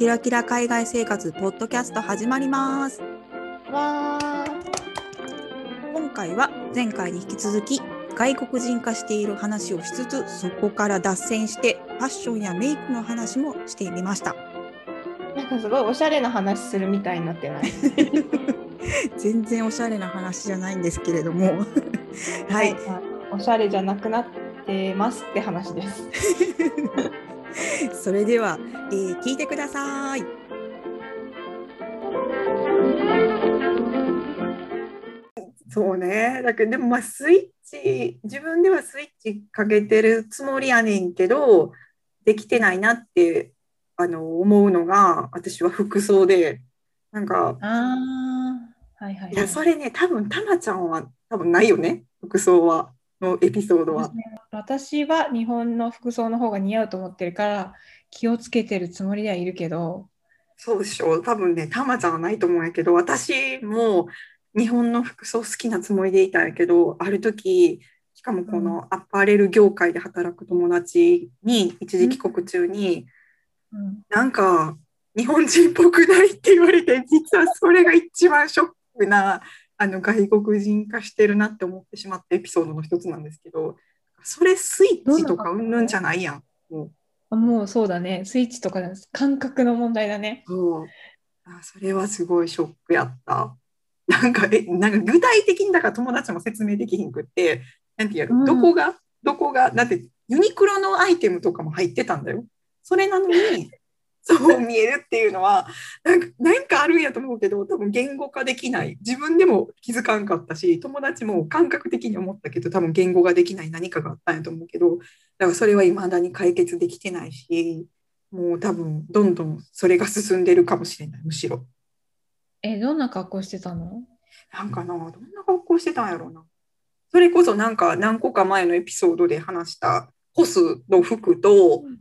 キラキラ海外生活ポッドキャスト始まります。わー。今回は前回に引き続き外国人化している話をしつつそこから脱線してファッションやメイクの話もしてみました。なんかすごいおしゃれな話するみたいになってない？全然おしゃれな話じゃないんですけれども。はい、おしゃれじゃなくなってますって話です。それでは、えー聞いてください。そうね。だけど、でもまあスイッチ、自分ではスイッチかけてるつもりやねんけど、できてないなってあの思うのが、私は服装で、なんか、ああ、はいはい、い。や、それね、多分たまちゃんは多分ないよね、服装は、のエピソードは。私は日本の服装の方が似合うと思ってるから気をつけてるつもりではいるけど、そうでしょ。多分ね、たまちゃんはないと思うんやけど、私も日本の服装好きなつもりでいたんやけど、ある時、しかもこのアパレル業界で働く友達に一時帰国中に、うん、なんか日本人っぽくないって言われて、実はそれが一番ショックなあの外国人化してるなって思ってしまったエピソードの一つなんですけど、それスイッチとかうんぬんじゃないやん。もうあもうそうだね、スイッチとか感覚の問題だね。そうあそれはすごいショックやった。なんかえなんか具体的にだから友達も説明できひんくって、なんてやろ、うんどこがどこがだってユニクロのアイテムとかも入ってたんだよ。それなのにそう見えるっていうのはなんかなんかあるんやと思うけど多分言語化できない自分でも気づかんかったし友達も感覚的に思ったけど多分言語ができない何かがあったんやと思うけどだからそれは未だに解決できてないしもう多分どんどんそれが進んでるかもしれないむしろ。え、どんな格好してたの？なんかな、どんな格好してたんやろうな。それこそなんか何個か前のエピソードで話したコスの服と、うん、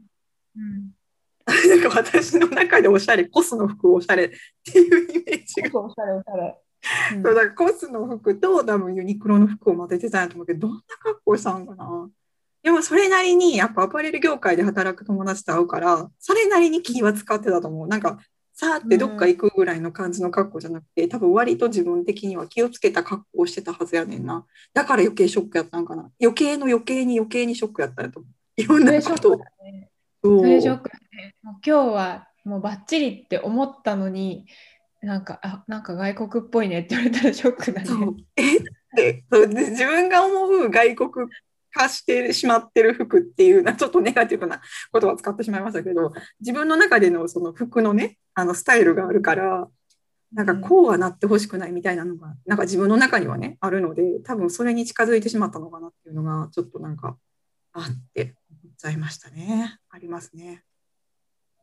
なんか私の中でおしゃれ、コスの服おしゃれっていうイメージが。おしゃれおしゃれ。うんそうだからコスの服と多分ユニクロの服を混ぜてたんやと思うけど、どんな格好したんかな。でもそれなりにやっぱアパレル業界で働く友達と会うから、それなりに気は使ってたと思う。なんかさーってどっか行くぐらいの感じの格好じゃなくて、多分割と自分的には気をつけた格好をしてたはずやねんな。だから余計ショックやったんかな。余計の余計に余計にショックやったんやと思う。いろんそなことれショックだね。そうそれショックだね。もう今日はもうバッチリって思ったのに、なんか、あ、なんか外国っぽいねって言われたらショックだね。え？って自分が思う外国化してしまってる服っていうなちょっとネガティブな 言葉を使ってしまいましたけど自分の中でのその服のねあのスタイルがあるからなんかこうはなってほしくないみたいなのがなんか自分の中にはねあるので多分それに近づいてしまったのかなっていうのがちょっとなんかあって思っちゃいましたねありますね。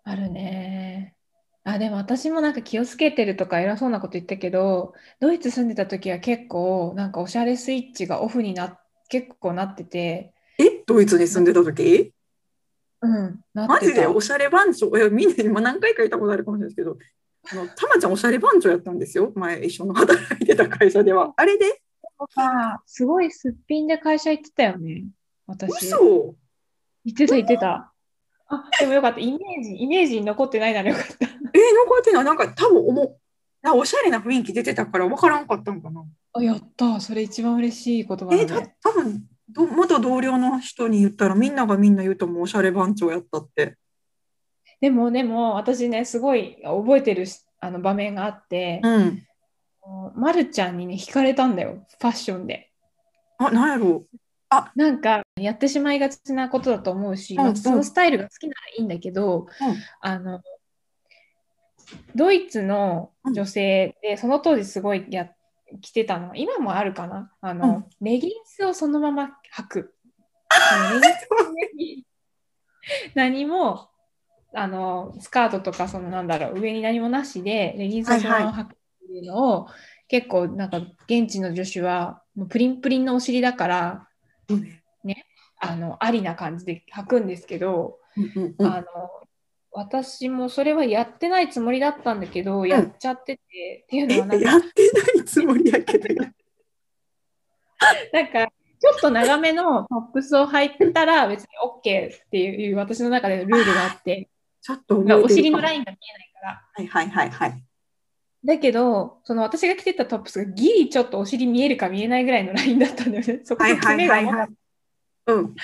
あるね。あ、でも私もなんか気をつけてるとか偉そうなこと言ったけど、ドイツ住んでた時は結構なんかおしゃれスイッチがオフにな結構なってて、え？ドイツに住んでた時？うん、マ。ジでおしゃれ番長、いやみんな今何回か言ったことあるかもしれないですけど、あのたまちゃんおしゃれ番長やったんですよ、前一緒の働いてた会社では。あれで？あすごいすっぴんで会社行ってたよね。私。嘘言ってた言ってた。あ、でもよかった。イメージ、イメージに残ってないならよかった。えー、残ってないなんか多分思う。なおしゃれな雰囲気出てたから分からんかったんかな。あ、やった。それ一番嬉しい言葉だえー、たね。多分ど元同僚の人に言ったらみんながみんな言うともうおしゃれ番長やったって。でも、でも、私ね、すごい覚えてるしあの場面があって、うん。まるちゃんにね、惹かれたんだよ。ファッションで。あ、なんやろう。なんか、やってしまいがちなことだと思うし、うんまあそのスタイルが好きならいいんだけど、あの、ドイツの女性で、その当時すごいや着てたのは、今もあるかな？あの、レギンスをそのまま履く。何もあのスカートとかそのなんだろう上に何もなしでレギンスをそのまま履くっていうのを、結構なんか現地の女子はもうプリンプリンのお尻だからそうねあのありな感じで履くんですけど、うんうんうんあの私もそれはやってないつもりだったんだけど、やっちゃっててっていうのはなんかえやってないつもりやけど。なんかちょっと長めのトップスを履いたら別に OK っていう私の中でのルールがあってちょっとまあお尻のラインが見えないから。はいはいはいはい。だけど、その私が着てたトップスがギリちょっとお尻見えるか見えないぐらいのラインだったんだよね。そこはいはいの爪がはいはい。うん。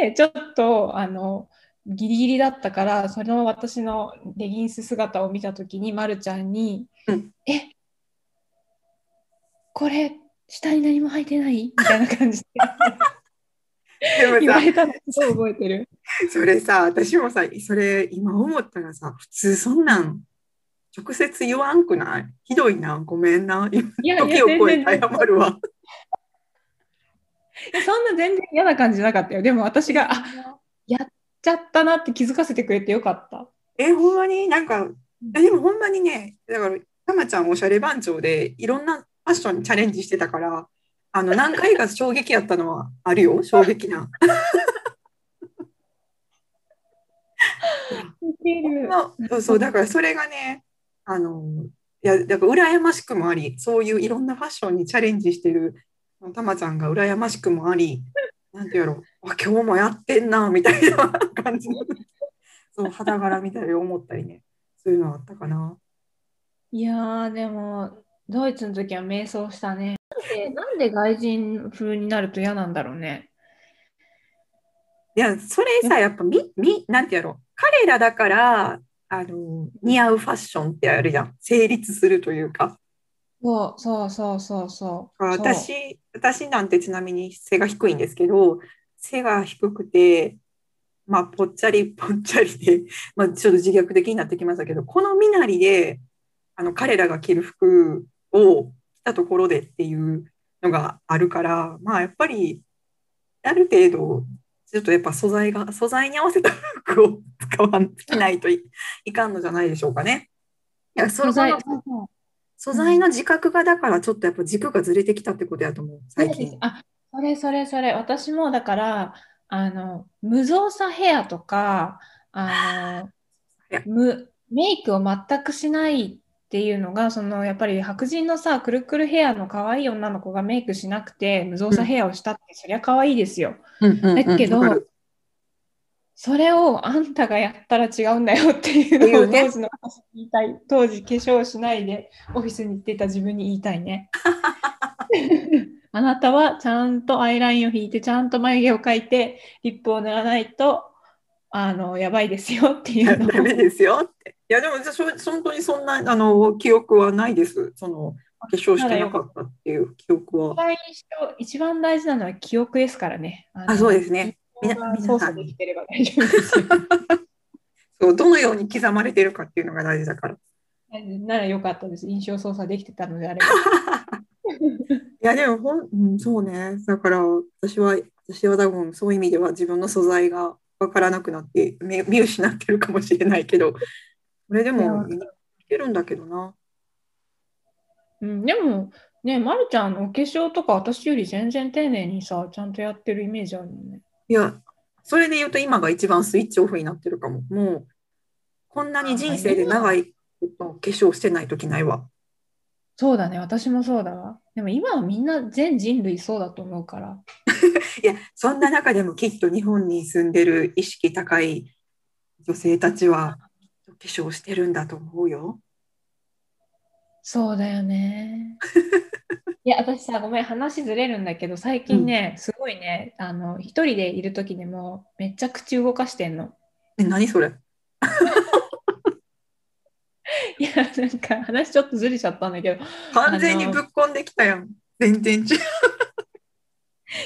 で、ちょっと、あの、ギリギリだったから、その私のレギンス姿を見たときに、まるちゃんに、うんえ、これ、下に何も履いてない？みたいな感じで言われた覚えてる。それさ、私もさ、それ今思ったらさ、普通そんなん直接言わんくない？ひどいな、ごめんな。時を超え然て謝るわ。そんな全然嫌な感じじゃなかったよ。でも私が、あ、やっちゃったなって気づかせてくれてよかった。え、ほんまに？なんか、えでもほんまにね、だから、たまちゃんおしゃれ番長でいろんなファッションにチャレンジしてたから、あの、何回か衝撃やったのはあるよ、衝撃な。そう そう、だからそれがね、あの、いや、だから羨ましくもあり、そういういろんなファッションにチャレンジしてるたまちゃんが羨ましくもあり、なんていうやろ、あ今日もやってんな、みたいな感じの、そう、肌柄みたいに思ったりね、そういうのあったかな。いやー、でも、ドイツの時は迷走したね。なんでなんで外人風になると嫌なんだろうね。いや、それさ、やっぱみ、み、なんてやろ、彼らだから、あの、似合うファッションってあるじゃん。成立するというか。そうそうそうそうそう。そう私、私なんてちなみに背が低いんですけど、背が低くて、まあ、ぽっちゃり ぽっちゃりで、まあ、ちょっと自虐的になってきましたけど、この身なりで、あの、彼らが着る服を着たところでっていうのがあるから、まあ、やっぱり、ある程度、ちょっとやっぱ素材が、素材に合わせた服を 使わないといいかんのじゃないでしょうかね。いや、その素材素材の自覚がだからちょっとやっぱ軸がずれてきたってことやと思う、最近。あ、それそれそれ。私もだから、あの、無造作ヘアとか、あの、無、メイクを全くしないっていうのが、その、やっぱり白人のさ、くるくるヘアの可愛い女の子がメイクしなくて、無造作ヘアをしたって、そりゃ可愛いですよ。だけどわかるそれをあんたがやったら違うんだよっていうのを当時の私に言いたい。当時化粧しないでオフィスに行っていた自分に言いたいね。あなたはちゃんとアイラインを引いて、ちゃんと眉毛を描いて、リップを塗らないと、あの、やばいですよっていうのをダメですよって。いや、でも、じゃあそ本当にそんな、あの、記憶はないです。その、化粧してなかったっていう記憶は。一番大事なのは記憶ですからね。あ、そうですね。操作できてれば大丈夫ですよ。そう、どのように刻まれてるかっていうのが大事だから。いならよかったです。印象操作できてたのであれば。や、でもほん、うん、そうね。だから、私は、私は多分、そういう意味では自分の素材がわからなくなって、見見失ってるかもしれないけど、それでも、いけるんだけどな。うん、でも、ね、まるちゃん、お化粧とか私より全然丁寧にさ、ちゃんとやってるイメージあるもんね。いや、それで言うと今が一番スイッチオフになってるかも。もう、こんなに人生で長いこと化粧してない時ないわ。そうだね、私もそうだわ。でも今はみんな全人類そうだと思うから。いや、そんな中でもきっと日本に住んでる意識高い女性たちは化粧してるんだと思うよ。そうだよね。いや、私さ、ごめん、話ずれるんだけど、最近ね、すごいね、あの、一人でいる時でも、めっちゃ口動かしてんの。え、何それ？いや、なんか話ちょっとずれちゃったんだけど、完全にぶっこんできたやん。全然違う。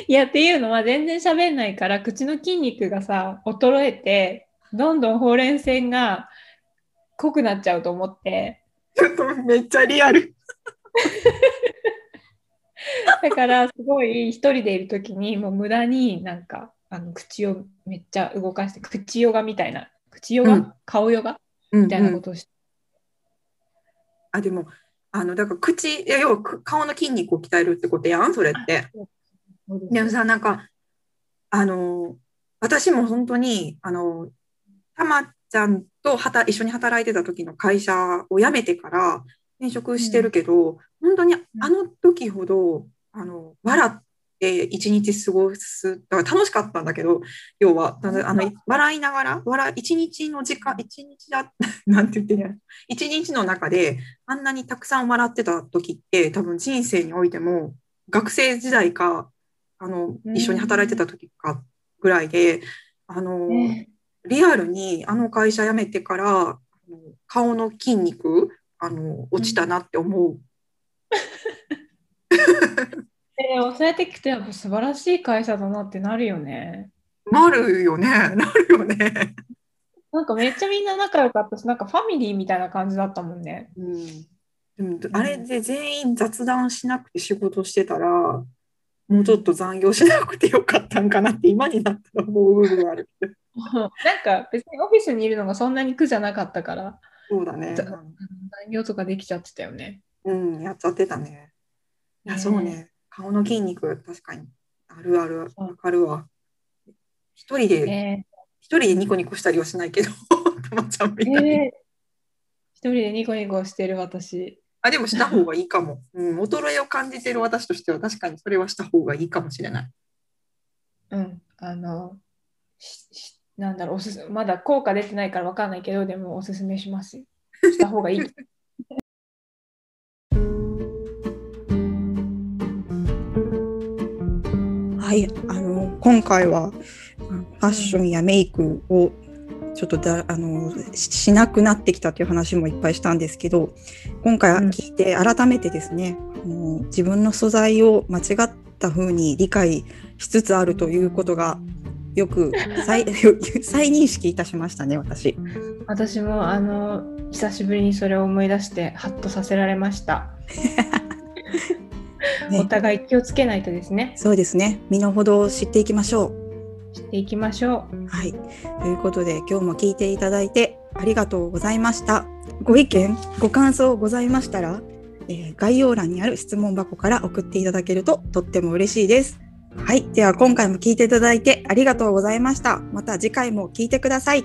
いや、っていうのは全然喋んないから、口の筋肉がさ、衰えて、どんどんほうれん線が濃くなっちゃうと思って、ちょっとめっちゃリアル。だからすごい一人でいる時に、もう無駄になんか、あの口をめっちゃ動かして、口ヨガみたいな、口ヨガ、うん。顔ヨガ？みみたいなことをして、あ、でも、あの、だから口、いや、要はく顔の筋肉を鍛えるってことやん、それって。でもさ、なんか、あの、私も本当に、あの、たまちゃんと働一緒に働いてた時の会社を辞めてから転職してるけど、本当にあの時ほど、あの、笑っで一日過ごす。だから楽しかったんだけど、要は、あの笑いながら、笑一日の時間、一日だ、なんて言ってんや一日の中であんなにたくさん笑ってた時って、多分人生においても、学生時代か、あの、一緒に働いてた時かぐらいで、あの、ねリアルにあの会社辞めてから、顔の筋肉、あの、落ちたなって思う。えー、そうやって聞くとやっぱ素晴らしい会社だなってなるよね。なるよね。なるよね。なんかめっちゃみんな仲良かったし、なんかファミリーみたいな感じだったもんね。うん。でも、あれで全員雑談しなくて仕事してたら、もうちょっと残業しなくてよかったんかなって今になったら思う部分ある。なんか別にオフィスにいるのがそんなに苦じゃなかったから、そうだね。ざ残業とかできちゃってたよね。うん、やっちゃってたね。いや、ねそうね。顔の筋肉、確かに。あるある、わかるわ。一人で、ね一人でニコニコしたりはしないけど、たまちゃんみたいに。えー一人でニコニコしてる私。あ、でもした方がいいかも。うん、衰えを感じてる私としては確かにそれはした方がいいかもしれない。うん、あの、なんだろう、おすすまだ効果出てないからわかんないけど、でもおすすめしますよ。した方がいい。い、あの今回はファッションやメイクをちょっとだあのししなくなってきたという話もいっぱいしたんですけど今回は聞いて改めてですね、あの自分の素材を間違った風に理解しつつあるということがよく再 再認識いたしましたね私。私もあの久しぶりにそれを思い出してハッとさせられました。ね、お互い気をつけないとですね。そうですね。身の程を知っていきましょう。知っていきましょう。はい。ということで、今日も聞いていただいてありがとうございました。ご意見、ご感想ございましたら、えー、概要欄にある質問箱から送っていただけるととっても嬉しいです。はい。では、今回も聞いていただいてありがとうございました。また次回も聞いてください。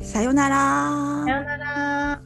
さよなら。さよなら。